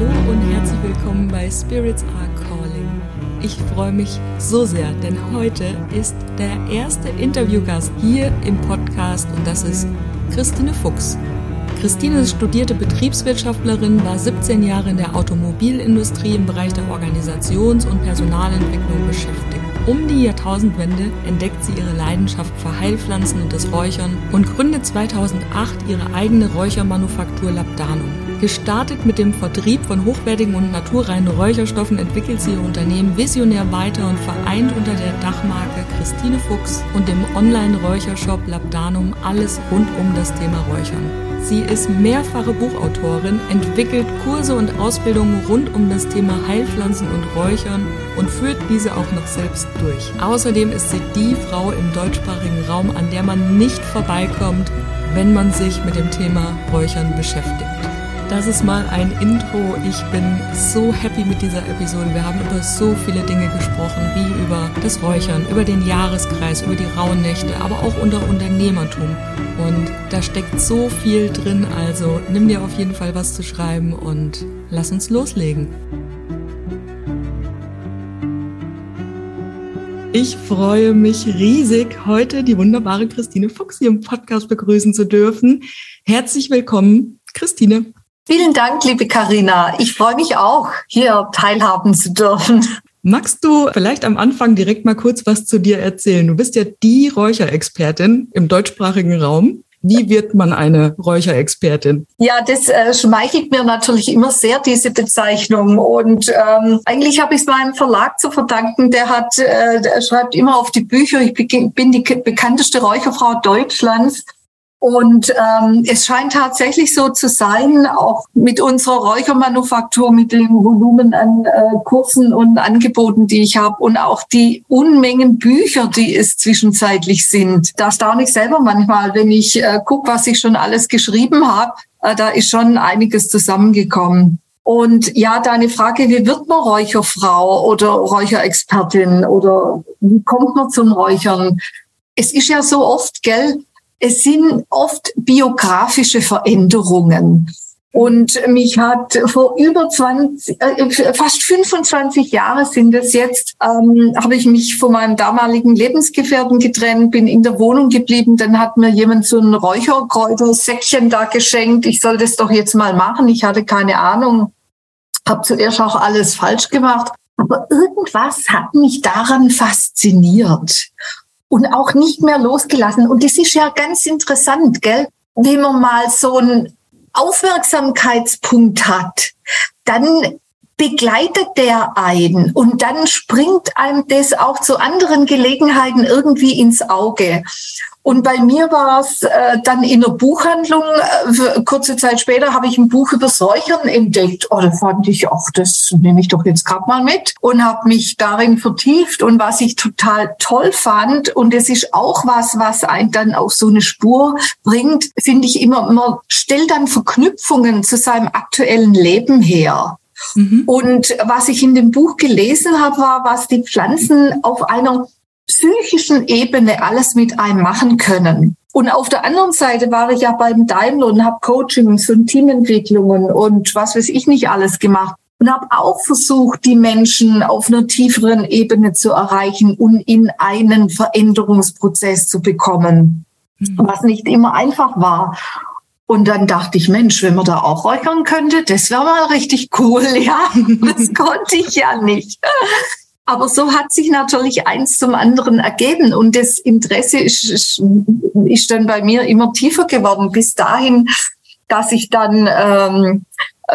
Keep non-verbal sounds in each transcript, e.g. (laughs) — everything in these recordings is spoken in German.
Hallo und herzlich willkommen bei Spirits Are Calling. Ich freue mich so sehr, denn heute ist der erste Interviewgast hier im Podcast und das ist Christine Fuchs. Christine ist studierte Betriebswirtschaftlerin, war 17 Jahre in der Automobilindustrie im Bereich der Organisations- und Personalentwicklung beschäftigt. Um die Jahrtausendwende entdeckt sie ihre Leidenschaft für Heilpflanzen und das Räuchern und gründet 2008 ihre eigene Räuchermanufaktur Labdanum. Gestartet mit dem Vertrieb von hochwertigen und naturreinen Räucherstoffen entwickelt sie ihr Unternehmen visionär weiter und vereint unter der Dachmarke Christine Fuchs und dem Online-Räuchershop Labdanum alles rund um das Thema Räuchern. Sie ist mehrfache Buchautorin, entwickelt Kurse und Ausbildungen rund um das Thema Heilpflanzen und Räuchern und führt diese auch noch selbst durch. Außerdem ist sie die Frau im deutschsprachigen Raum, an der man nicht vorbeikommt, wenn man sich mit dem Thema Räuchern beschäftigt. Das ist mal ein Intro. Ich bin so happy mit dieser Episode. Wir haben über so viele Dinge gesprochen, wie über das Räuchern, über den Jahreskreis, über die rauen Nächte, aber auch unter Unternehmertum. Und da steckt so viel drin, also nimm dir auf jeden Fall was zu schreiben und lass uns loslegen. Ich freue mich riesig, heute die wunderbare Christine Fuchs hier im Podcast begrüßen zu dürfen. Herzlich willkommen, Christine. Vielen Dank, liebe Karina. Ich freue mich auch, hier teilhaben zu dürfen. Magst du vielleicht am Anfang direkt mal kurz was zu dir erzählen? Du bist ja die Räucherexpertin im deutschsprachigen Raum. Wie wird man eine Räucherexpertin? Ja, das äh, schmeichelt mir natürlich immer sehr, diese Bezeichnung. Und ähm, eigentlich habe ich es meinem Verlag zu verdanken. Der hat, äh, der schreibt immer auf die Bücher, ich bin die bekannteste Räucherfrau Deutschlands. Und ähm, es scheint tatsächlich so zu sein, auch mit unserer Räuchermanufaktur, mit dem Volumen an äh, Kursen und Angeboten, die ich habe und auch die Unmengen Bücher, die es zwischenzeitlich sind. Da staune ich selber manchmal, wenn ich äh, gucke, was ich schon alles geschrieben habe. Äh, da ist schon einiges zusammengekommen. Und ja, deine Frage, wie wird man Räucherfrau oder Räucherexpertin oder wie kommt man zum Räuchern? Es ist ja so oft, gell, es sind oft biografische Veränderungen. Und mich hat vor über 20, äh, fast 25 Jahre sind es jetzt, ähm, habe ich mich von meinem damaligen Lebensgefährten getrennt, bin in der Wohnung geblieben. Dann hat mir jemand so ein Räucherkräutersäckchen da geschenkt. Ich soll das doch jetzt mal machen. Ich hatte keine Ahnung, habe zuerst auch alles falsch gemacht. Aber irgendwas hat mich daran fasziniert und auch nicht mehr losgelassen. Und das ist ja ganz interessant, gell? Wenn man mal so einen Aufmerksamkeitspunkt hat, dann begleitet der einen und dann springt einem das auch zu anderen Gelegenheiten irgendwie ins Auge. Und bei mir war es äh, dann in der Buchhandlung, äh, kurze Zeit später habe ich ein Buch über Räuchern entdeckt. Oh, da fand ich, ach, das nehme ich doch jetzt gerade mal mit und habe mich darin vertieft. Und was ich total toll fand, und es ist auch was, was einen dann auf so eine Spur bringt, finde ich immer, man stellt dann Verknüpfungen zu seinem aktuellen Leben her. Mhm. Und was ich in dem Buch gelesen habe, war, was die Pflanzen auf einer psychischen Ebene alles mit einem machen können. Und auf der anderen Seite war ich ja beim Daimler und habe Coachings und Teamentwicklungen und was weiß ich nicht alles gemacht und habe auch versucht, die Menschen auf einer tieferen Ebene zu erreichen und in einen Veränderungsprozess zu bekommen, mhm. was nicht immer einfach war. Und dann dachte ich, Mensch, wenn man da auch räuchern könnte, das wäre mal richtig cool, (laughs) ja. Das konnte ich ja nicht. Aber so hat sich natürlich eins zum anderen ergeben und das Interesse ist, ist, ist dann bei mir immer tiefer geworden, bis dahin, dass ich dann ähm,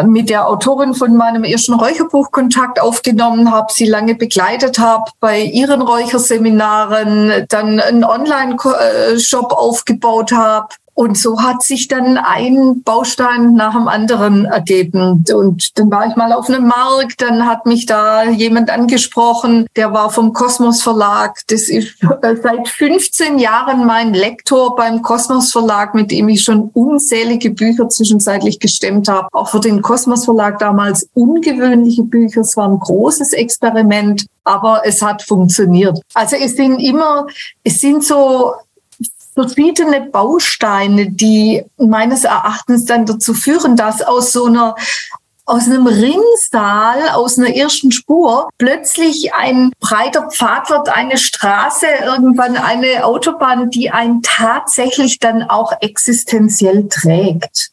mit der Autorin von meinem ersten Räucherbuch Kontakt aufgenommen habe, sie lange begleitet habe bei ihren Räucherseminaren, dann einen Online-Shop aufgebaut habe und so hat sich dann ein Baustein nach dem anderen ergeben. Und dann war ich mal auf einem Markt, dann hat mich da jemand angesprochen, der war vom Kosmos Verlag. Das ist äh, seit 15 Jahren mein Lektor beim Kosmos Verlag, mit dem ich schon unzählige Bücher zwischenzeitlich gestemmt habe. Auch für den Kosmos Verlag damals ungewöhnliche Bücher. Es war ein großes Experiment aber es hat funktioniert. Also es sind immer, es sind so verschiedene Bausteine, die meines Erachtens dann dazu führen, dass aus so einer aus einem Rinnsal, aus einer ersten Spur, plötzlich ein breiter Pfad wird, eine Straße, irgendwann eine Autobahn, die einen tatsächlich dann auch existenziell trägt.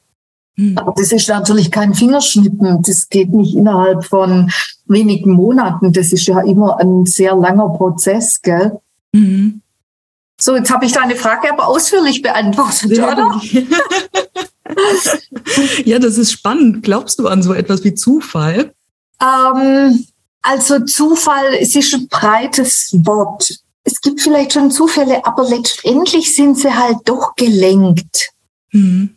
Hm. Aber das ist natürlich kein Fingerschnippen. Das geht nicht innerhalb von wenigen Monaten. Das ist ja immer ein sehr langer Prozess, gell? Mhm. So, jetzt habe ich deine Frage aber ausführlich beantwortet, ja. oder? (laughs) ja, das ist spannend. Glaubst du an so etwas wie Zufall? Ähm, also Zufall, ist ein breites Wort. Es gibt vielleicht schon Zufälle, aber letztendlich sind sie halt doch gelenkt mhm.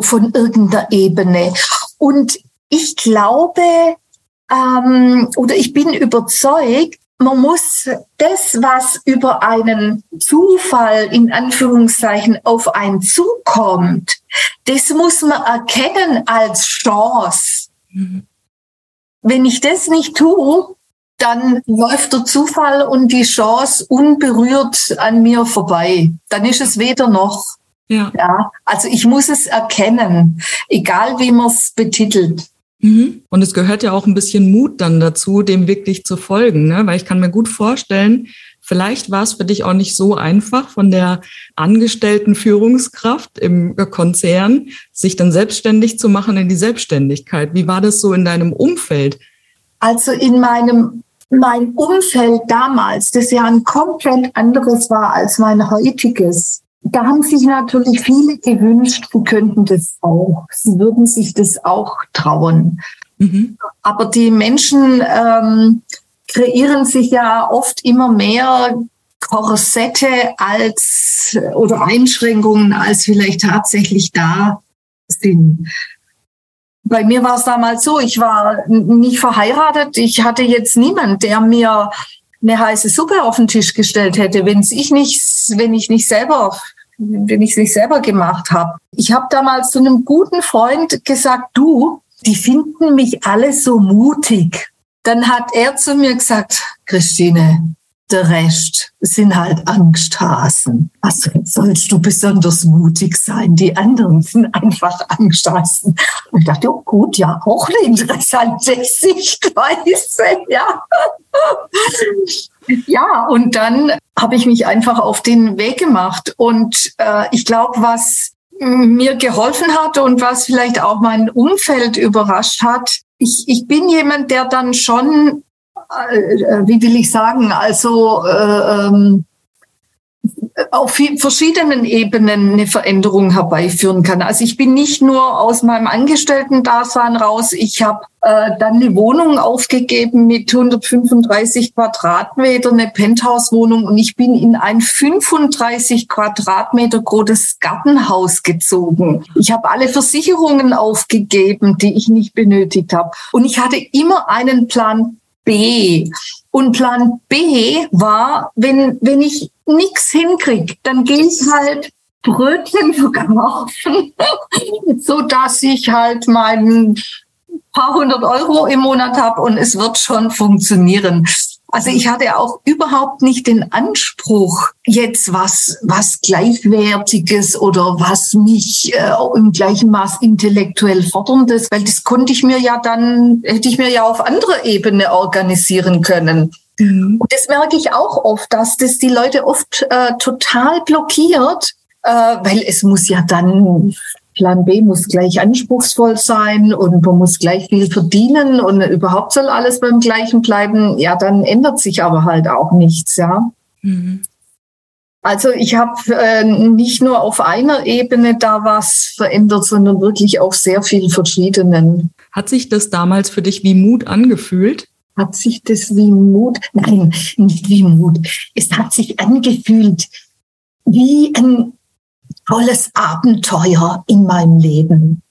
von irgendeiner Ebene. Und ich glaube ähm, oder ich bin überzeugt, man muss das, was über einen Zufall in Anführungszeichen auf einen zukommt, das muss man erkennen als Chance. Mhm. Wenn ich das nicht tue, dann läuft der Zufall und die Chance unberührt an mir vorbei. Dann ist es weder noch. Ja. ja also ich muss es erkennen, egal wie man es betitelt. Mhm. Und es gehört ja auch ein bisschen Mut dann dazu, dem wirklich zu folgen, ne? weil ich kann mir gut vorstellen, vielleicht war es für dich auch nicht so einfach von der angestellten Führungskraft im Konzern, sich dann selbstständig zu machen in die Selbstständigkeit. Wie war das so in deinem Umfeld? Also in meinem mein Umfeld damals, das ja ein komplett anderes war als mein heutiges, da haben sich natürlich viele gewünscht, sie könnten das auch. Sie würden sich das auch trauen. Mhm. Aber die Menschen ähm, kreieren sich ja oft immer mehr Korsette als oder Einschränkungen, als vielleicht tatsächlich da sind. Bei mir war es damals so, ich war nicht verheiratet, ich hatte jetzt niemand, der mir eine heiße Suppe auf den Tisch gestellt hätte, wenn ich nicht, wenn ich nicht selber, wenn ich es nicht selber gemacht habe. Ich habe damals zu einem guten Freund gesagt, du, die finden mich alle so mutig. Dann hat er zu mir gesagt, Christine, der Rest sind halt Angsthasen. Also sollst du besonders mutig sein. Die anderen sind einfach Angsthasen. Und ich dachte, oh gut, ja, auch eine interessante (laughs) Sichtweise, ja. Ja, und dann habe ich mich einfach auf den Weg gemacht. Und äh, ich glaube, was mir geholfen hat und was vielleicht auch mein Umfeld überrascht hat, ich, ich bin jemand, der dann schon wie will ich sagen, also äh, ähm, auf verschiedenen Ebenen eine Veränderung herbeiführen kann. Also ich bin nicht nur aus meinem Angestellten-Dasein raus, ich habe äh, dann eine Wohnung aufgegeben mit 135 Quadratmeter, eine Penthouse-Wohnung und ich bin in ein 35 Quadratmeter großes Gartenhaus gezogen. Ich habe alle Versicherungen aufgegeben, die ich nicht benötigt habe. Und ich hatte immer einen Plan B. Und Plan B war, wenn, wenn ich nichts hinkriege, dann gehe ich halt Brötchen verkaufen, (laughs) so dass ich halt mein paar hundert Euro im Monat habe und es wird schon funktionieren. Also ich hatte auch überhaupt nicht den Anspruch, jetzt was, was Gleichwertiges oder was mich äh, im gleichen Maß intellektuell forderndes, weil das konnte ich mir ja dann, hätte ich mir ja auf anderer Ebene organisieren können. Mhm. Und das merke ich auch oft, dass das die Leute oft äh, total blockiert, äh, weil es muss ja dann Plan B muss gleich anspruchsvoll sein und man muss gleich viel verdienen und überhaupt soll alles beim Gleichen bleiben. Ja, dann ändert sich aber halt auch nichts, ja. Mhm. Also ich habe äh, nicht nur auf einer Ebene da was verändert, sondern wirklich auch sehr viel verschiedenen. Hat sich das damals für dich wie Mut angefühlt? Hat sich das wie Mut? Nein, nicht wie Mut. Es hat sich angefühlt wie ein tolles Abenteuer in meinem Leben.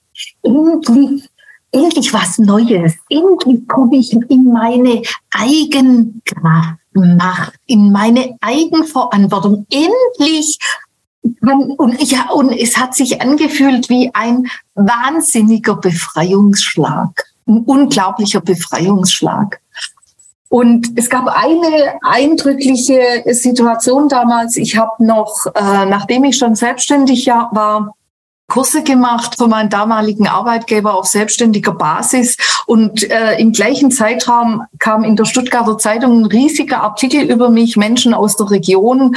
Endlich, endlich was Neues. Endlich komme ich in meine Eigenkraft, Macht, in meine Eigenverantwortung. Endlich und, ja, und es hat sich angefühlt wie ein wahnsinniger Befreiungsschlag, ein unglaublicher Befreiungsschlag. Und es gab eine eindrückliche Situation damals. Ich habe noch, äh, nachdem ich schon selbstständig war, Kurse gemacht von meinem damaligen Arbeitgeber auf selbstständiger Basis. Und äh, im gleichen Zeitraum kam in der Stuttgarter Zeitung ein riesiger Artikel über mich, Menschen aus der Region.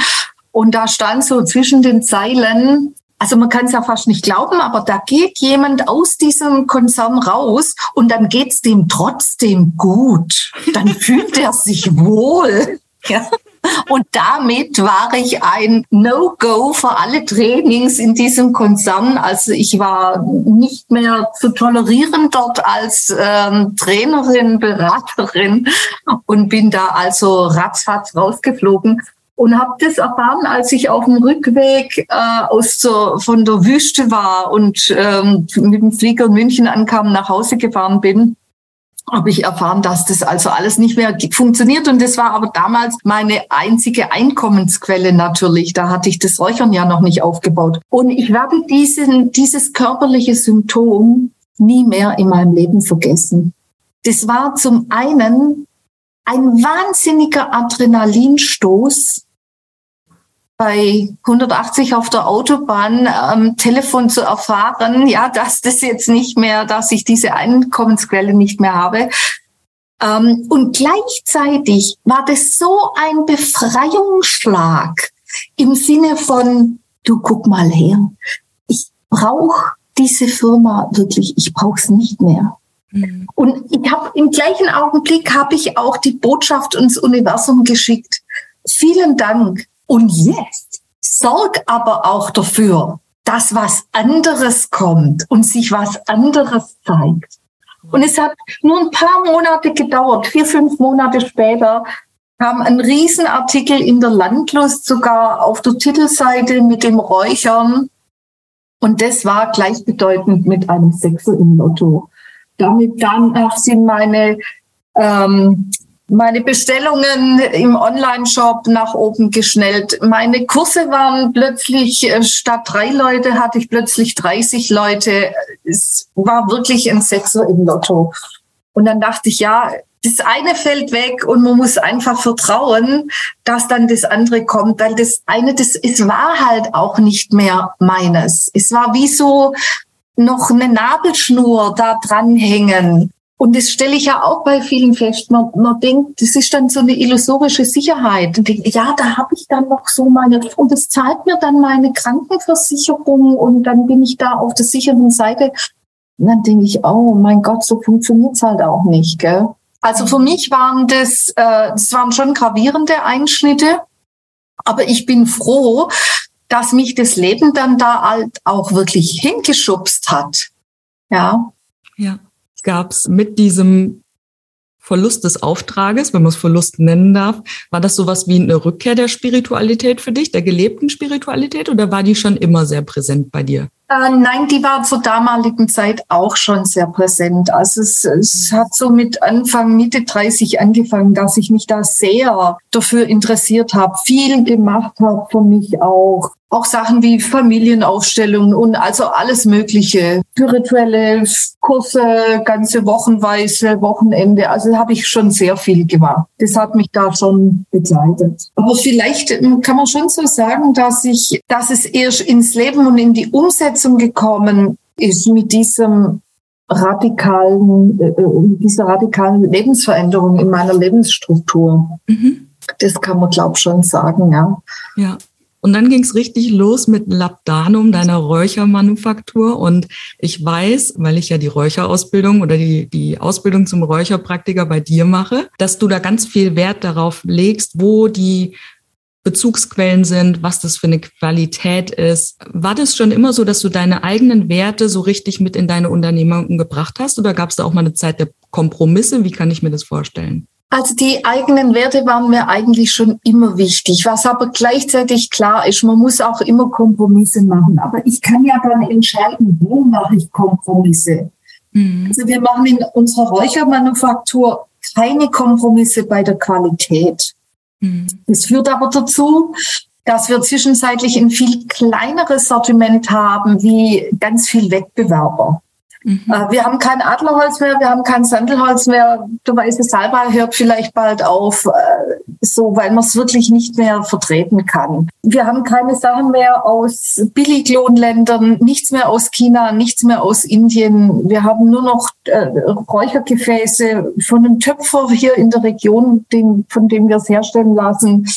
Und da stand so zwischen den Zeilen, also man kann es ja fast nicht glauben, aber da geht jemand aus diesem Konzern raus und dann geht's dem trotzdem gut. Dann (laughs) fühlt er sich wohl. Ja. Und damit war ich ein No-Go für alle Trainings in diesem Konzern. Also ich war nicht mehr zu tolerieren dort als ähm, Trainerin, Beraterin und bin da also ratzfatz rausgeflogen und habe das erfahren, als ich auf dem Rückweg äh, aus der, von der Wüste war und ähm, mit dem Flieger München ankam, nach Hause gefahren bin habe ich erfahren, dass das also alles nicht mehr funktioniert. Und das war aber damals meine einzige Einkommensquelle natürlich. Da hatte ich das Räuchern ja noch nicht aufgebaut. Und ich werde diesen, dieses körperliche Symptom nie mehr in meinem Leben vergessen. Das war zum einen ein wahnsinniger Adrenalinstoß, bei 180 auf der Autobahn am Telefon zu erfahren, ja, dass das jetzt nicht mehr, dass ich diese Einkommensquelle nicht mehr habe. Ähm, und gleichzeitig war das so ein Befreiungsschlag im Sinne von, du guck mal her, ich brauche diese Firma wirklich, ich brauche es nicht mehr. Mhm. Und ich habe im gleichen Augenblick habe ich auch die Botschaft ins Universum geschickt. Vielen Dank und jetzt sorg aber auch dafür, dass was anderes kommt und sich was anderes zeigt. Und es hat nur ein paar Monate gedauert, vier, fünf Monate später kam ein Riesenartikel in der Landlust, sogar auf der Titelseite mit dem Räuchern. Und das war gleichbedeutend mit einem Sechser im Lotto. Damit dann sind meine ähm, meine Bestellungen im Online-Shop nach oben geschnellt. Meine Kurse waren plötzlich, äh, statt drei Leute hatte ich plötzlich 30 Leute. Es war wirklich ein Sechser im Lotto. Und dann dachte ich, ja, das eine fällt weg und man muss einfach vertrauen, dass dann das andere kommt, weil das eine, das, es war halt auch nicht mehr meines. Es war wie so noch eine Nabelschnur da dranhängen. Und das stelle ich ja auch bei vielen fest. Man, man denkt, das ist dann so eine illusorische Sicherheit. Und denkt, ja, da habe ich dann noch so meine, und das zahlt mir dann meine Krankenversicherung und dann bin ich da auf der sicheren Seite. Und dann denke ich, oh mein Gott, so funktioniert's halt auch nicht. Gell? Also für mich waren das, äh, das waren schon gravierende Einschnitte. Aber ich bin froh, dass mich das Leben dann da halt auch wirklich hingeschubst hat. Ja. Ja gab es mit diesem Verlust des Auftrages, wenn man es Verlust nennen darf, war das sowas wie eine Rückkehr der Spiritualität für dich, der gelebten Spiritualität, oder war die schon immer sehr präsent bei dir? Äh, nein, die war zur damaligen Zeit auch schon sehr präsent. Also es, es hat so mit Anfang, Mitte 30 angefangen, dass ich mich da sehr dafür interessiert habe, viel gemacht habe für mich auch auch Sachen wie Familienaufstellungen und also alles Mögliche. Spirituelle Kurse, ganze Wochenweise, Wochenende. Also habe ich schon sehr viel gemacht. Das hat mich da schon begleitet. Aber vielleicht ähm, kann man schon so sagen, dass ich, dass es erst ins Leben und in die Umsetzung gekommen ist mit diesem radikalen, äh, äh mit dieser radikalen Lebensveränderung in meiner Lebensstruktur. Mhm. Das kann man, glaube ich, schon sagen, ja. Ja. Und dann ging es richtig los mit Labdanum, deiner Räuchermanufaktur. Und ich weiß, weil ich ja die Räucherausbildung oder die, die Ausbildung zum Räucherpraktiker bei dir mache, dass du da ganz viel Wert darauf legst, wo die Bezugsquellen sind, was das für eine Qualität ist. War das schon immer so, dass du deine eigenen Werte so richtig mit in deine Unternehmung gebracht hast? Oder gab es da auch mal eine Zeit der Kompromisse? Wie kann ich mir das vorstellen? Also die eigenen Werte waren mir eigentlich schon immer wichtig. Was aber gleichzeitig klar ist, man muss auch immer Kompromisse machen. Aber ich kann ja dann entscheiden, wo mache ich Kompromisse. Mhm. Also wir machen in unserer Räuchermanufaktur keine Kompromisse bei der Qualität. Mhm. Das führt aber dazu, dass wir zwischenzeitlich ein viel kleineres Sortiment haben wie ganz viel Wettbewerber. Mhm. Äh, wir haben kein Adlerholz mehr, wir haben kein Sandelholz mehr. Du weißt, Salbei hört vielleicht bald auf. Äh, so, weil man es wirklich nicht mehr vertreten kann. Wir haben keine Sachen mehr aus Billiglohnländern, nichts mehr aus China, nichts mehr aus Indien. Wir haben nur noch äh, Räuchergefäße von einem Töpfer hier in der Region, den, von dem wir es herstellen lassen.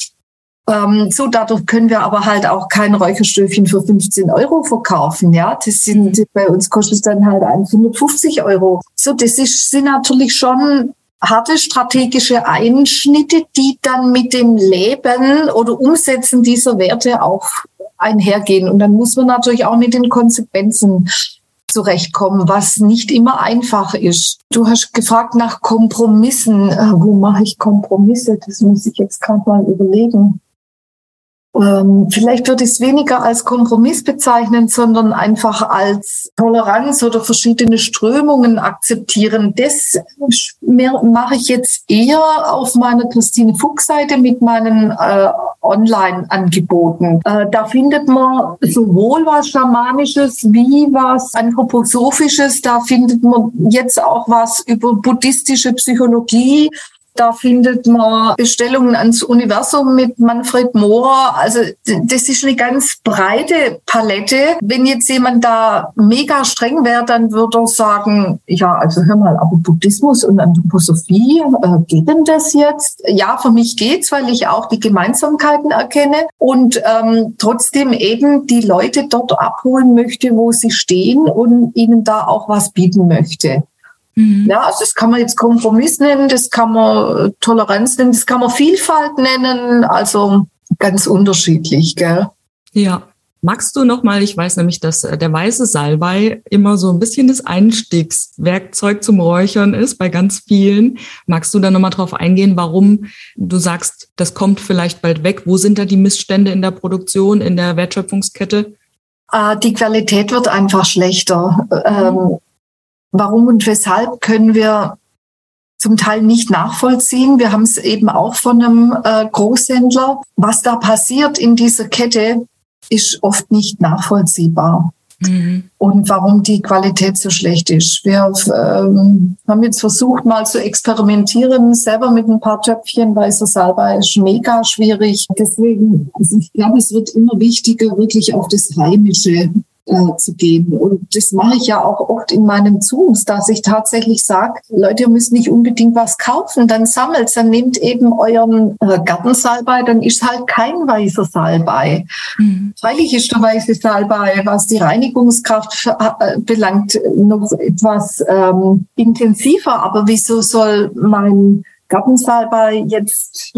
Ähm, so, dadurch können wir aber halt auch kein Räucherstöfchen für 15 Euro verkaufen. Ja, das sind, mhm. bei uns kostet es dann halt 150 Euro. So, das ist, sind natürlich schon harte strategische Einschnitte, die dann mit dem Leben oder Umsetzen dieser Werte auch einhergehen. Und dann muss man natürlich auch mit den Konsequenzen zurechtkommen, was nicht immer einfach ist. Du hast gefragt nach Kompromissen. Äh, wo mache ich Kompromisse? Das muss ich jetzt gerade mal überlegen. Ähm, vielleicht würde ich es weniger als Kompromiss bezeichnen, sondern einfach als Toleranz oder verschiedene Strömungen akzeptieren. Das mache ich jetzt eher auf meiner Christine Fuchs Seite mit meinen äh, Online-Angeboten. Äh, da findet man sowohl was Schamanisches wie was Anthroposophisches. Da findet man jetzt auch was über buddhistische Psychologie da findet man Bestellungen ans Universum mit Manfred Mohr. Also das ist eine ganz breite Palette. Wenn jetzt jemand da mega streng wäre, dann würde er sagen, ja, also hör mal, aber Buddhismus und Anthroposophie, äh, geht denn das jetzt? Ja, für mich geht's, weil ich auch die Gemeinsamkeiten erkenne und ähm, trotzdem eben die Leute dort abholen möchte, wo sie stehen und ihnen da auch was bieten möchte. Mhm. Ja, also das kann man jetzt Kompromiss nennen, das kann man Toleranz nennen, das kann man Vielfalt nennen, also ganz unterschiedlich, gell? Ja. Magst du noch mal, ich weiß nämlich, dass äh, der weiße Salbei immer so ein bisschen das Einstiegswerkzeug zum Räuchern ist bei ganz vielen. Magst du da noch mal drauf eingehen, warum du sagst, das kommt vielleicht bald weg? Wo sind da die Missstände in der Produktion, in der Wertschöpfungskette? Ah, die Qualität wird einfach schlechter. Ähm, Warum und weshalb können wir zum Teil nicht nachvollziehen. Wir haben es eben auch von einem äh, Großhändler. Was da passiert in dieser Kette, ist oft nicht nachvollziehbar. Mhm. Und warum die Qualität so schlecht ist. Wir ähm, haben jetzt versucht, mal zu experimentieren, selber mit ein paar Töpfchen weißer Salbei ist mega schwierig. Deswegen, also ich glaube, es wird immer wichtiger, wirklich auf das Heimische äh, zu geben. Und das mache ich ja auch oft in meinen Zooms, dass ich tatsächlich sage, Leute, ihr müsst nicht unbedingt was kaufen, dann sammelt, dann nehmt eben euren äh, Gartensalbei, dann ist halt kein weißer Salbei. Mhm. Freilich ist der weiße Salbei, was die Reinigungskraft äh, belangt, noch etwas ähm, intensiver. Aber wieso soll mein Gartensalbei jetzt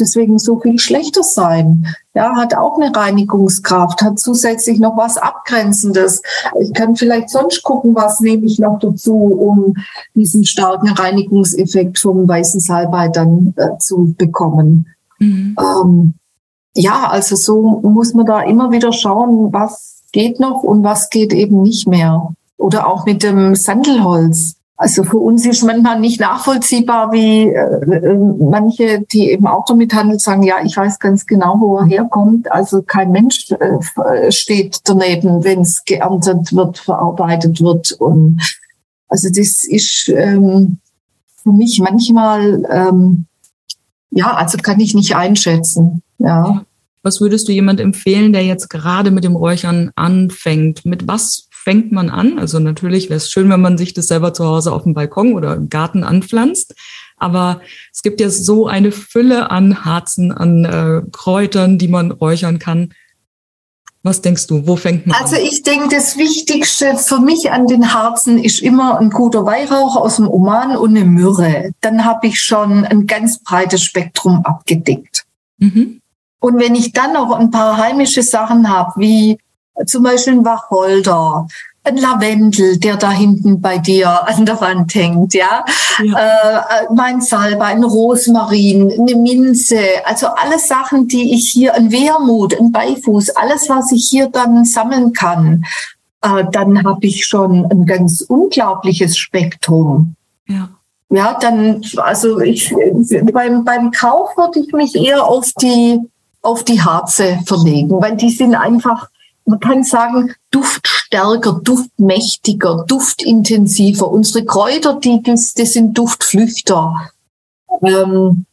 deswegen so viel schlechter sein. Ja, hat auch eine Reinigungskraft, hat zusätzlich noch was Abgrenzendes. Ich kann vielleicht sonst gucken, was nehme ich noch dazu, um diesen starken Reinigungseffekt vom weißen Salbei dann äh, zu bekommen. Mhm. Ähm, ja, also so muss man da immer wieder schauen, was geht noch und was geht eben nicht mehr. Oder auch mit dem Sandelholz. Also für uns ist manchmal nicht nachvollziehbar, wie äh, manche, die eben auch damit handeln, sagen, ja, ich weiß ganz genau, wo er herkommt. Also kein Mensch äh, steht daneben, wenn es geerntet wird, verarbeitet wird. Und also das ist ähm, für mich manchmal, ähm, ja, also kann ich nicht einschätzen. Ja. Was würdest du jemand empfehlen, der jetzt gerade mit dem Räuchern anfängt? Mit was fängt man an? Also natürlich wäre es schön, wenn man sich das selber zu Hause auf dem Balkon oder im Garten anpflanzt. Aber es gibt ja so eine Fülle an Harzen, an äh, Kräutern, die man räuchern kann. Was denkst du, wo fängt man also an? Also ich denke, das Wichtigste für mich an den Harzen ist immer ein guter Weihrauch aus dem Oman und eine Myrrhe. Dann habe ich schon ein ganz breites Spektrum abgedeckt. Mhm. Und wenn ich dann noch ein paar heimische Sachen habe, wie zum Beispiel ein Wacholder, ein Lavendel, der da hinten bei dir an der Wand hängt, ja, ja. Äh, mein Salbei, ein Rosmarin, eine Minze, also alles Sachen, die ich hier, ein Wermut, ein Beifuß, alles, was ich hier dann sammeln kann, äh, dann habe ich schon ein ganz unglaubliches Spektrum. Ja. Ja, dann, also ich, beim, beim Kauf würde ich mich eher auf die auf die Harze verlegen, weil die sind einfach, man kann sagen, duftstärker, duftmächtiger, duftintensiver. Unsere Kräuter, die, das, sind Duftflüchter. Ähm,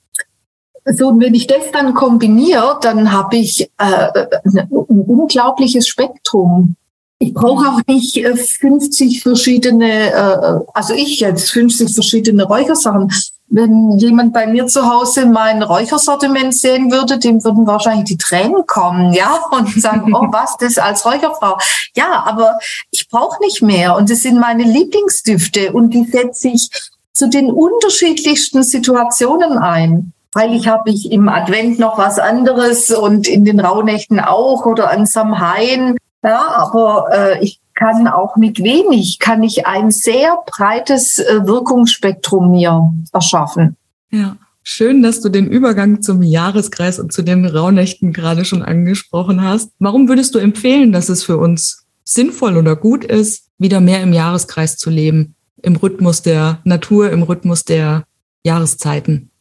So, und wenn ich das dann kombiniere, dann habe ich äh, ein unglaubliches Spektrum. Ich brauche auch nicht 50 verschiedene, äh, also ich jetzt 50 verschiedene Räuchersachen. Wenn jemand bei mir zu Hause mein Räuchersortiment sehen würde, dem würden wahrscheinlich die Tränen kommen, ja, (laughs) und sagen, oh, (laughs) was, das als Räucherfrau. Ja, aber ich brauche nicht mehr. Und das sind meine Lieblingsdüfte und die setze ich zu den unterschiedlichsten Situationen ein. Freilich habe ich im Advent noch was anderes und in den Rauhnächten auch oder an Samhain. Ja, aber äh, ich kann auch mit wenig, kann ich ein sehr breites äh, Wirkungsspektrum mir erschaffen. Ja. Schön, dass du den Übergang zum Jahreskreis und zu den Rauhnächten gerade schon angesprochen hast. Warum würdest du empfehlen, dass es für uns sinnvoll oder gut ist, wieder mehr im Jahreskreis zu leben? Im Rhythmus der Natur, im Rhythmus der Jahreszeiten?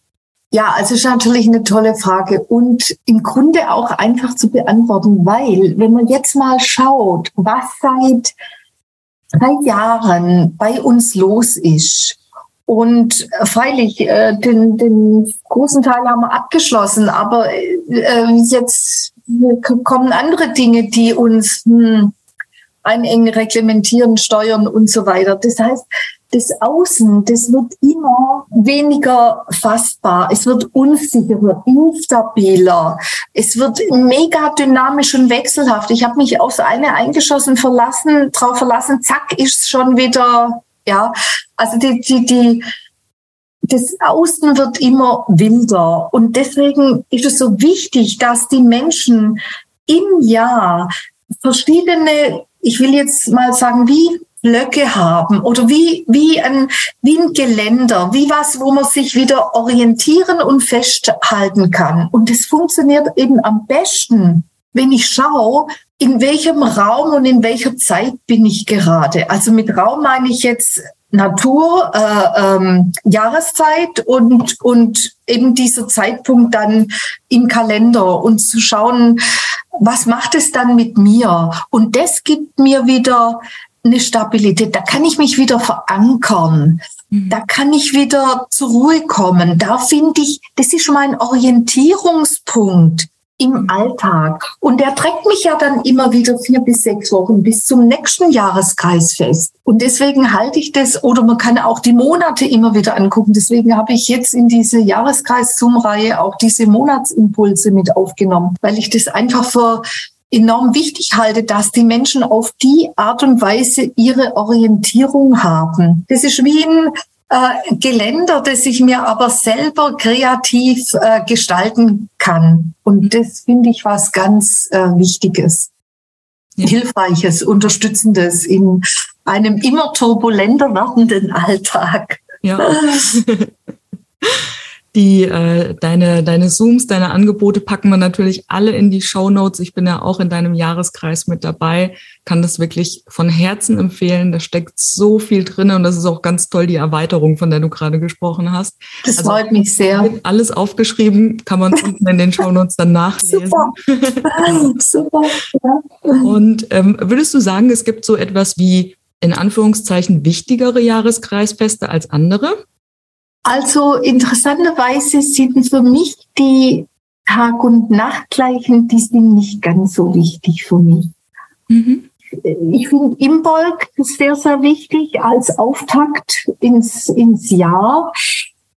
Ja, also ist natürlich eine tolle Frage und im Grunde auch einfach zu beantworten, weil wenn man jetzt mal schaut, was seit drei Jahren bei uns los ist, und freilich, äh, den, den großen Teil haben wir abgeschlossen, aber äh, jetzt kommen andere Dinge, die uns hm, einengen, reglementieren, steuern und so weiter. Das heißt, das Außen, das wird immer weniger fassbar. Es wird unsicherer, instabiler. Es wird mega dynamisch und wechselhaft. Ich habe mich aufs eine eingeschossen, verlassen, drauf verlassen, zack, ist schon wieder, ja. Also die, die, die, das Außen wird immer wilder. Und deswegen ist es so wichtig, dass die Menschen im Jahr verschiedene, ich will jetzt mal sagen, wie Blöcke haben oder wie, wie, ein, wie ein Geländer, wie was, wo man sich wieder orientieren und festhalten kann. Und das funktioniert eben am besten, wenn ich schaue, in welchem Raum und in welcher Zeit bin ich gerade. Also mit Raum meine ich jetzt Natur, äh, ähm, Jahreszeit und, und eben dieser Zeitpunkt dann im Kalender und zu schauen, was macht es dann mit mir? Und das gibt mir wieder eine Stabilität. Da kann ich mich wieder verankern. Mhm. Da kann ich wieder zur Ruhe kommen. Da finde ich, das ist mein Orientierungspunkt im Alltag. Und der trägt mich ja dann immer wieder vier bis sechs Wochen bis zum nächsten Jahreskreis fest. Und deswegen halte ich das, oder man kann auch die Monate immer wieder angucken. Deswegen habe ich jetzt in diese Jahreskreis-Zoom-Reihe auch diese Monatsimpulse mit aufgenommen, weil ich das einfach für enorm wichtig halte, dass die Menschen auf die Art und Weise ihre Orientierung haben. Das ist wie ein äh, Geländer, das ich mir aber selber kreativ äh, gestalten kann. Und das finde ich was ganz äh, Wichtiges, ja. Hilfreiches, Unterstützendes in einem immer turbulenter werdenden Alltag. Ja. (laughs) Die, äh, deine, deine Zooms, deine Angebote packen wir natürlich alle in die Show Notes. Ich bin ja auch in deinem Jahreskreis mit dabei, kann das wirklich von Herzen empfehlen. Da steckt so viel drin und das ist auch ganz toll, die Erweiterung, von der du gerade gesprochen hast. Das also, freut mich sehr. Alles aufgeschrieben, kann man unten in den Show Notes dann nachlesen. Super. (laughs) Super. Ja. Und ähm, würdest du sagen, es gibt so etwas wie in Anführungszeichen wichtigere Jahreskreisfeste als andere? Also interessanterweise sind für mich die Tag- und Nachtgleichen, die sind nicht ganz so wichtig für mich. Mhm. Ich finde Imbolg sehr, sehr wichtig als Auftakt ins, ins Jahr.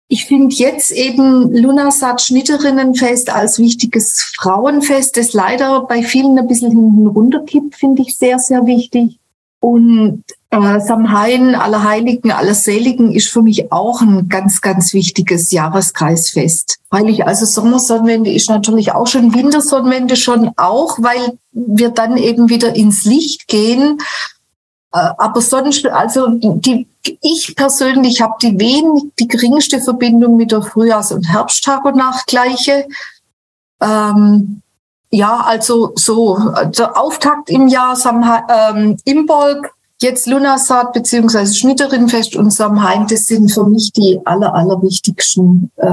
Ich finde jetzt eben Lunasat Schnitterinnenfest als wichtiges Frauenfest, das leider bei vielen ein bisschen hinten runterkippt, finde ich sehr, sehr wichtig. Und äh, Samhain, Allerheiligen, Allerseligen ist für mich auch ein ganz, ganz wichtiges Jahreskreisfest. Weil ich also Sommersonnenwende ist natürlich auch schon, Wintersonnenwende schon auch, weil wir dann eben wieder ins Licht gehen. Äh, aber sonst, also die, ich persönlich habe die wenig, die geringste Verbindung mit der Frühjahrs- und Herbsttag und Nachtgleiche. Ähm, ja, also so der Auftakt im Jahr Samha ähm, Imbolg, jetzt Lunasat beziehungsweise Schnitterinnenfest und Samhain, das sind für mich die aller, allerwichtigsten äh,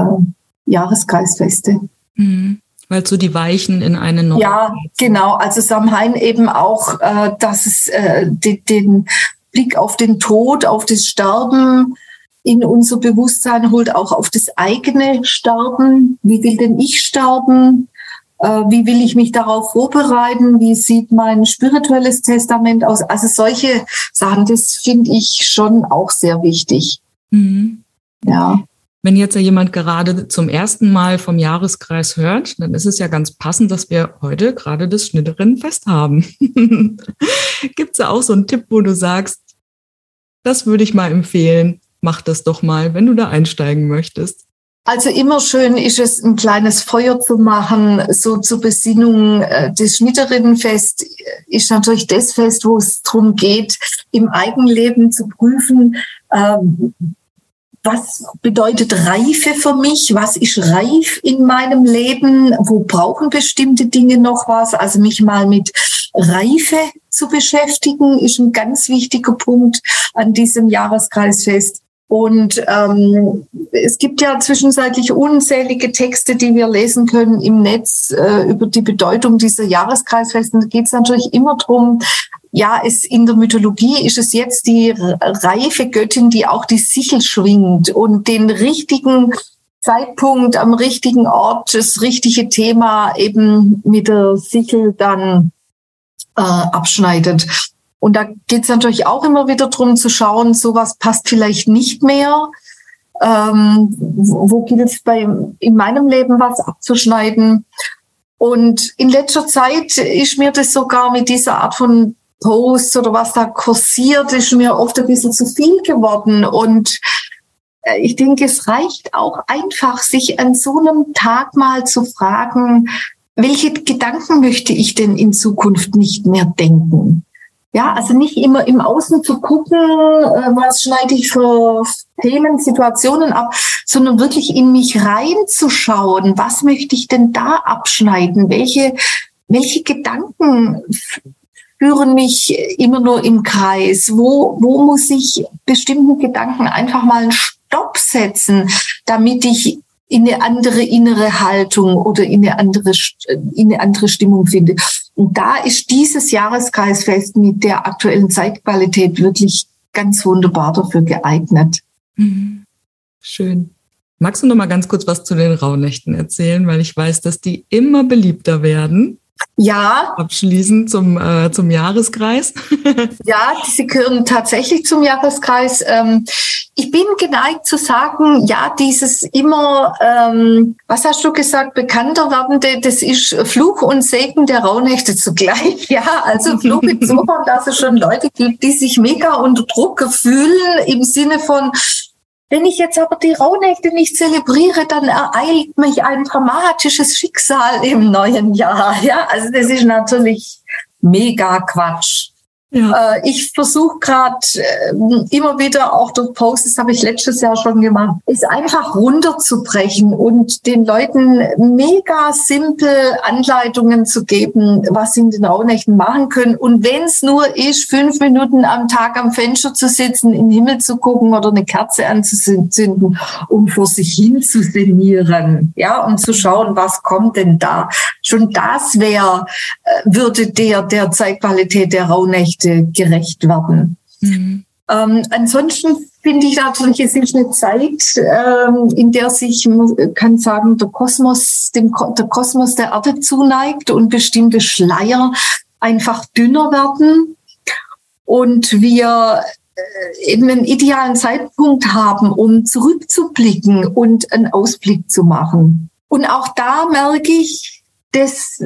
Jahreskreisfeste. Mhm. Weil so die Weichen in eine neue. Ja, genau. Also Samhain eben auch, äh, dass es äh, den, den Blick auf den Tod, auf das Sterben in unser Bewusstsein holt, auch auf das eigene Sterben. Wie will denn ich sterben? Äh, wie will ich mich darauf vorbereiten? Wie sieht mein spirituelles Testament aus? Also solche Sachen, das finde ich schon auch sehr wichtig. Mhm. Ja. Wenn jetzt ja jemand gerade zum ersten Mal vom Jahreskreis hört, dann ist es ja ganz passend, dass wir heute gerade das Schnitterinnenfest haben. (laughs) Gibt es da auch so einen Tipp, wo du sagst, das würde ich mal empfehlen, mach das doch mal, wenn du da einsteigen möchtest. Also immer schön ist es, ein kleines Feuer zu machen, so zur Besinnung. Äh, das Schnitterinnenfest ist natürlich das Fest, wo es darum geht, im Eigenleben zu prüfen, ähm, was bedeutet Reife für mich? Was ist reif in meinem Leben? Wo brauchen bestimmte Dinge noch was? Also mich mal mit Reife zu beschäftigen, ist ein ganz wichtiger Punkt an diesem Jahreskreisfest. Und ähm, es gibt ja zwischenzeitlich unzählige Texte, die wir lesen können im Netz äh, über die Bedeutung dieser Jahreskreisfeste. Da geht es natürlich immer drum. ja, es in der Mythologie ist es jetzt die reife Göttin, die auch die Sichel schwingt und den richtigen Zeitpunkt am richtigen Ort, das richtige Thema eben mit der Sichel dann äh, abschneidet. Und da geht es natürlich auch immer wieder drum zu schauen, sowas passt vielleicht nicht mehr. Ähm, wo, gilt es bei in meinem Leben was abzuschneiden? Und in letzter Zeit ist mir das sogar mit dieser Art von Posts oder was da kursiert, ist mir oft ein bisschen zu viel geworden. Und äh, ich denke, es reicht auch einfach, sich an so einem Tag mal zu fragen, welche Gedanken möchte ich denn in Zukunft nicht mehr denken? Ja, also nicht immer im Außen zu gucken, äh, was schneide ich für Themen, Situationen ab, sondern wirklich in mich reinzuschauen. Was möchte ich denn da abschneiden? Welche, welche Gedanken führen mich immer nur im Kreis? Wo, wo muss ich bestimmten Gedanken einfach mal einen Stopp setzen, damit ich in eine andere innere Haltung oder in eine andere, in eine andere Stimmung finde. Und da ist dieses Jahreskreisfest mit der aktuellen Zeitqualität wirklich ganz wunderbar dafür geeignet. Mhm. Schön. Magst du noch mal ganz kurz was zu den Rauhnächten erzählen, weil ich weiß, dass die immer beliebter werden? Ja. Abschließend zum, äh, zum Jahreskreis. (laughs) ja, sie gehören tatsächlich zum Jahreskreis. Ähm, ich bin geneigt zu sagen, ja, dieses immer, ähm, was hast du gesagt, bekannter werdende, das ist Fluch und Segen der Rauhnächte zugleich. (laughs) Ja, also Fluch insofern, dass es schon Leute gibt, die sich mega unter Druck fühlen im Sinne von, wenn ich jetzt aber die Rauhnächte nicht zelebriere, dann ereilt mich ein dramatisches Schicksal im neuen Jahr. Ja, also das ist natürlich mega Quatsch. Ja. Äh, ich versuche gerade äh, immer wieder auch durch Posts, das habe ich letztes Jahr schon gemacht, ist einfach runterzubrechen und den Leuten mega simpel Anleitungen zu geben, was sie in den Rauhnächten machen können. Und wenn es nur ist, fünf Minuten am Tag am Fenster zu sitzen, in den Himmel zu gucken oder eine Kerze anzuzünden, um vor sich hin zu sinnieren, ja, und zu schauen, was kommt denn da. Schon das wäre, äh, würde der der Zeitqualität der Rauhnächte Rechte gerecht werden. Mhm. Ähm, ansonsten finde ich natürlich, es ist eine Zeit, ähm, in der sich, man kann sagen, der Kosmos, dem, der Kosmos der Erde zuneigt und bestimmte Schleier einfach dünner werden und wir äh, eben einen idealen Zeitpunkt haben, um zurückzublicken und einen Ausblick zu machen. Und auch da merke ich, dass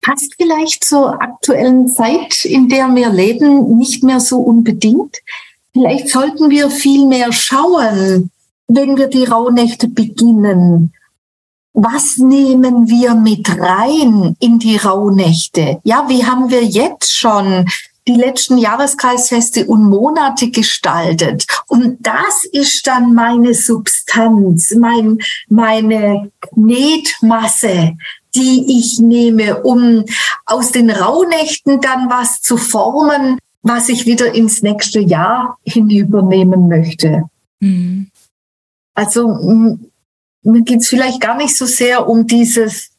passt vielleicht zur aktuellen Zeit, in der wir leben, nicht mehr so unbedingt. Vielleicht sollten wir viel mehr schauen, wenn wir die Rauhnächte beginnen. Was nehmen wir mit rein in die Rauhnächte? Ja, wie haben wir jetzt schon die letzten Jahreskreisfeste und Monate gestaltet. Und das ist dann meine Substanz, mein, meine Knetmasse, die ich nehme, um aus den Rauhnächten dann was zu formen, was ich wieder ins nächste Jahr hinübernehmen möchte. Mhm. Also mir geht es vielleicht gar nicht so sehr um dieses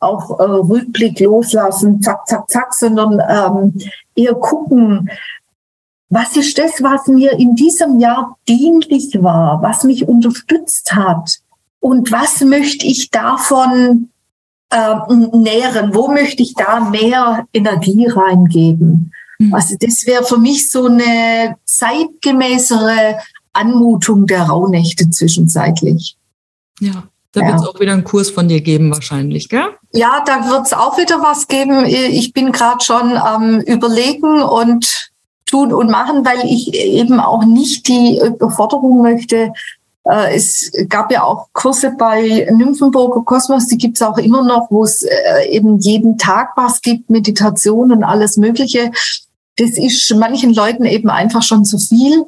auch äh, Rückblick loslassen, zack, zack, zack, sondern ähm, eher gucken, was ist das, was mir in diesem Jahr dienlich war, was mich unterstützt hat und was möchte ich davon äh, nähren, wo möchte ich da mehr Energie reingeben. Mhm. Also das wäre für mich so eine zeitgemäßere Anmutung der Rauhnächte zwischenzeitlich. Ja, da ja. wird es auch wieder einen Kurs von dir geben wahrscheinlich, gell? Ja, da wird es auch wieder was geben. Ich bin gerade schon am Überlegen und tun und machen, weil ich eben auch nicht die Überforderung möchte. Äh, es gab ja auch Kurse bei Nymphenburger Kosmos, die gibt es auch immer noch, wo es äh, eben jeden Tag was gibt, Meditation und alles Mögliche. Das ist manchen Leuten eben einfach schon zu viel.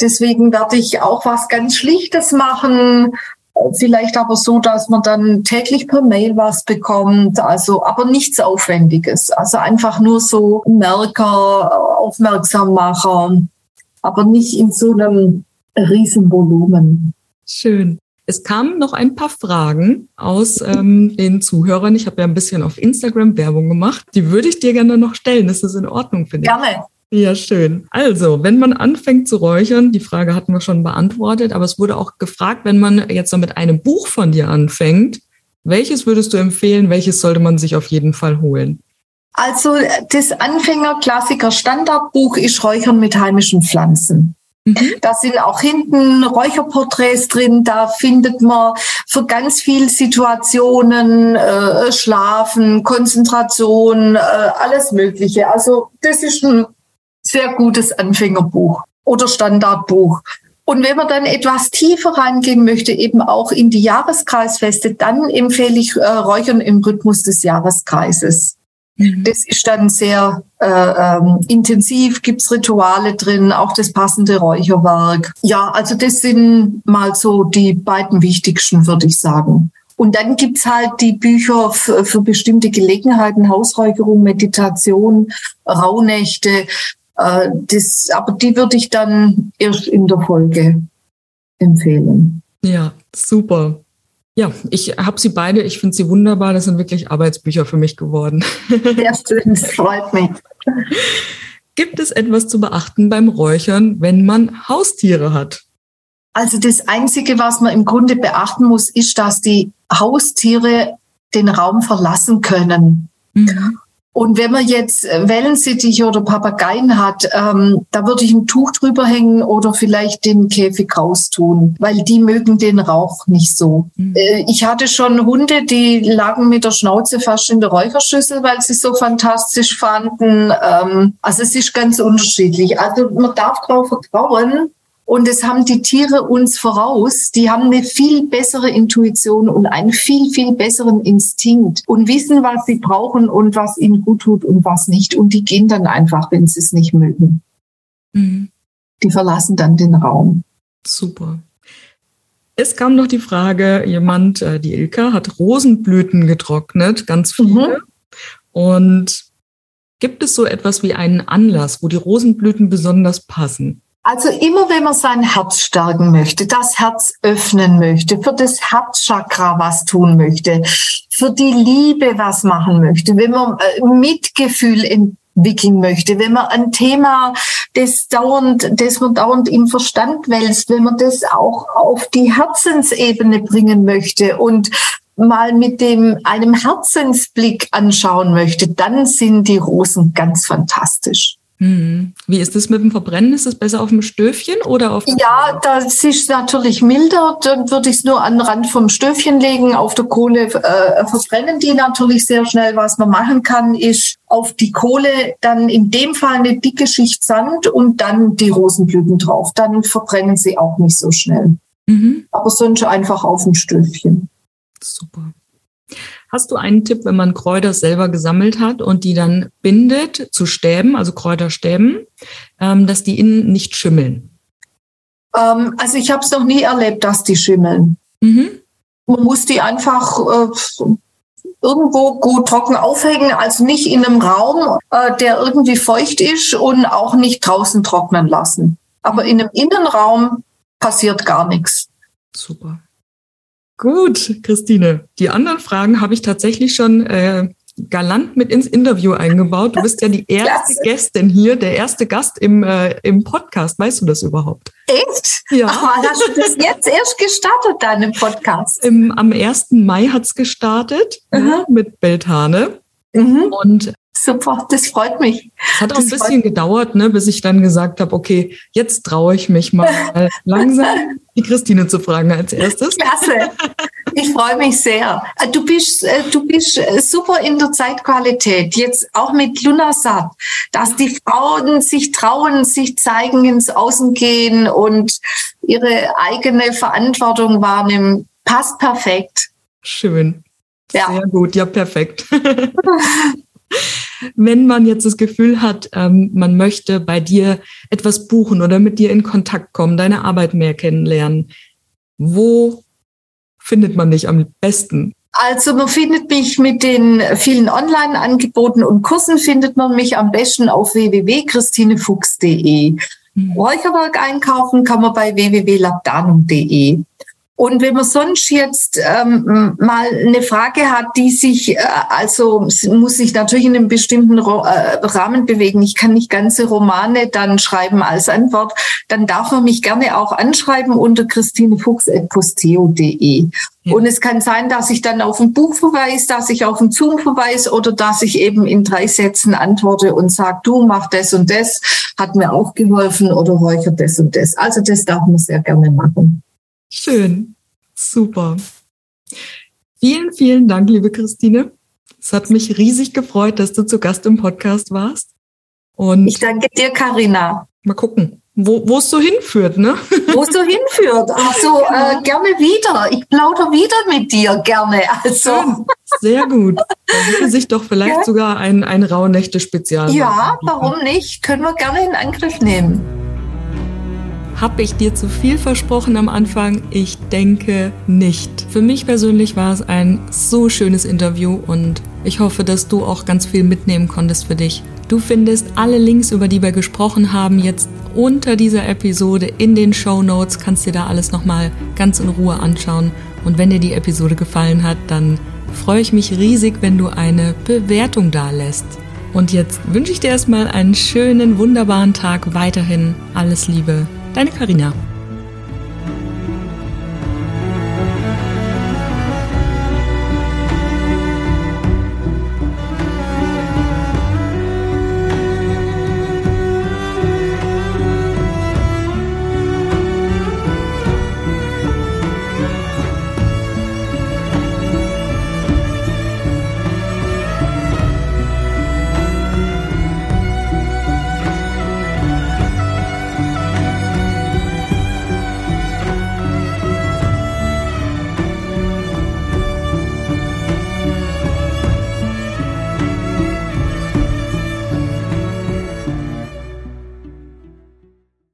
Deswegen werde ich auch was ganz Schlichtes machen, vielleicht aber so, dass man dann täglich per Mail was bekommt, also aber nichts Aufwendiges. Also einfach nur so Merker, Aufmerksammacher, aber nicht in so einem Riesenvolumen. Schön. Es kamen noch ein paar Fragen aus ähm, den Zuhörern. Ich habe ja ein bisschen auf Instagram Werbung gemacht. Die würde ich dir gerne noch stellen. Das ist in Ordnung, finde ich. Gerne. Ja, schön. Also, wenn man anfängt zu räuchern, die Frage hatten wir schon beantwortet, aber es wurde auch gefragt, wenn man jetzt noch mit einem Buch von dir anfängt, welches würdest du empfehlen, welches sollte man sich auf jeden Fall holen? Also das Anfänger-Klassiker-Standardbuch ist Räuchern mit heimischen Pflanzen. Mhm. Da sind auch hinten Räucherporträts drin. Da findet man für ganz viele Situationen äh, Schlafen, Konzentration, äh, alles Mögliche. Also das ist ein sehr gutes Anfängerbuch oder Standardbuch. Und wenn man dann etwas tiefer reingehen möchte, eben auch in die Jahreskreisfeste, dann empfehle ich äh, Räuchern im Rhythmus des Jahreskreises. Mhm. Das ist dann sehr äh, ähm, intensiv, gibt's Rituale drin, auch das passende Räucherwerk. Ja, also das sind mal so die beiden wichtigsten, würde ich sagen. Und dann gibt's halt die Bücher für, für bestimmte Gelegenheiten, Hausräucherung, Meditation, Rauhnächte. Äh, das, aber die würde ich dann erst in der Folge empfehlen. Ja, super. Ja, ich habe sie beide. Ich finde sie wunderbar. Das sind wirklich Arbeitsbücher für mich geworden. Sehr schön, das freut mich. Gibt es etwas zu beachten beim Räuchern, wenn man Haustiere hat? Also das Einzige, was man im Grunde beachten muss, ist, dass die Haustiere den Raum verlassen können. Mhm. Und wenn man jetzt Wellensittich oder Papageien hat, ähm, da würde ich ein Tuch drüber hängen oder vielleicht den Käfig raustun, weil die mögen den Rauch nicht so. Mhm. Äh, ich hatte schon Hunde, die lagen mit der Schnauze fast in der Räucherschüssel, weil sie so fantastisch fanden. Ähm, also es ist ganz unterschiedlich. Also man darf darauf vertrauen, und es haben die Tiere uns voraus. Die haben eine viel bessere Intuition und einen viel, viel besseren Instinkt und wissen, was sie brauchen und was ihnen gut tut und was nicht. Und die gehen dann einfach, wenn sie es nicht mögen. Mhm. Die verlassen dann den Raum. Super. Es kam noch die Frage, jemand, äh, die Ilka, hat Rosenblüten getrocknet, ganz viele. Mhm. Und gibt es so etwas wie einen Anlass, wo die Rosenblüten besonders passen? Also immer wenn man sein Herz stärken möchte, das Herz öffnen möchte, für das Herzchakra was tun möchte, für die Liebe was machen möchte, wenn man äh, Mitgefühl entwickeln möchte, wenn man ein Thema, das dauernd, das man dauernd im Verstand wälzt, wenn man das auch auf die Herzensebene bringen möchte und mal mit dem einem Herzensblick anschauen möchte, dann sind die Rosen ganz fantastisch. Hm. Wie ist das mit dem Verbrennen? Ist es besser auf dem Stöfchen oder auf der Ja, das ist natürlich milder. Dann würde ich es nur an den Rand vom Stöfchen legen. Auf der Kohle äh, verbrennen die natürlich sehr schnell. Was man machen kann, ist auf die Kohle dann in dem Fall eine dicke Schicht Sand und dann die Rosenblüten drauf. Dann verbrennen sie auch nicht so schnell. Mhm. Aber sonst einfach auf dem Stöfchen. Super. Hast du einen Tipp, wenn man Kräuter selber gesammelt hat und die dann bindet zu Stäben, also Kräuterstäben, ähm, dass die innen nicht schimmeln? Ähm, also ich habe es noch nie erlebt, dass die schimmeln. Mhm. Man muss die einfach äh, irgendwo gut trocken aufhängen, also nicht in einem Raum, äh, der irgendwie feucht ist und auch nicht draußen trocknen lassen. Aber in einem Innenraum passiert gar nichts. Super. Gut, Christine. Die anderen Fragen habe ich tatsächlich schon äh, galant mit ins Interview eingebaut. Du bist ja die (laughs) erste Klasse. Gästin hier, der erste Gast im, äh, im Podcast. Weißt du das überhaupt? Echt? Ja. Ach, hast du das jetzt erst gestartet, dann im Podcast? Im, am 1. Mai hat's gestartet mhm. mit Beltane. Mhm. Und Super, das freut mich. Es hat auch das ein bisschen gedauert, ne, bis ich dann gesagt habe, okay, jetzt traue ich mich mal (laughs) langsam die Christine zu fragen als erstes. Klasse. Ich freue mich sehr. Äh, du bist, äh, du bist äh, super in der Zeitqualität. Jetzt auch mit Lunasat, dass die Frauen sich trauen, sich zeigen, ins Außen gehen und ihre eigene Verantwortung wahrnehmen. Passt perfekt. Schön. Ja. Sehr gut. Ja, perfekt. (laughs) Wenn man jetzt das Gefühl hat, ähm, man möchte bei dir etwas buchen oder mit dir in Kontakt kommen, deine Arbeit mehr kennenlernen, wo findet man dich am besten? Also man findet mich mit den vielen Online-Angeboten und Kursen findet man mich am besten auf www.christinefuchs.de. Mhm. Räucherwerk einkaufen kann man bei www.labdanum.de. Und wenn man sonst jetzt ähm, mal eine Frage hat, die sich, äh, also muss sich natürlich in einem bestimmten Ro äh, Rahmen bewegen. Ich kann nicht ganze Romane dann schreiben als Antwort. Dann darf man mich gerne auch anschreiben unter christinefuchs.posteo.de. Ja. Und es kann sein, dass ich dann auf ein Buch verweise, dass ich auf ein Zoom verweise oder dass ich eben in drei Sätzen antworte und sage, du mach das und das, hat mir auch geholfen oder räuchert das und das. Also das darf man sehr gerne machen. Schön. Super. Vielen, vielen Dank, liebe Christine. Es hat mich riesig gefreut, dass du zu Gast im Podcast warst. Und ich danke dir, Karina. Mal gucken, wo, es so hinführt, ne? Wo es so hinführt. Also (laughs) genau. äh, gerne wieder. Ich plaudere wieder mit dir, gerne. Also. Schön. Sehr gut. Da würde sich doch vielleicht ja. sogar ein, ein Rauhnächte-Spezial. Ja, warum nicht? Können wir gerne in Angriff nehmen. Habe ich dir zu viel versprochen am Anfang? Ich denke nicht. Für mich persönlich war es ein so schönes Interview und ich hoffe, dass du auch ganz viel mitnehmen konntest für dich. Du findest alle Links, über die wir gesprochen haben, jetzt unter dieser Episode in den Show Notes. Kannst dir da alles nochmal ganz in Ruhe anschauen. Und wenn dir die Episode gefallen hat, dann freue ich mich riesig, wenn du eine Bewertung da lässt. Und jetzt wünsche ich dir erstmal einen schönen, wunderbaren Tag weiterhin. Alles Liebe, Deine Karina.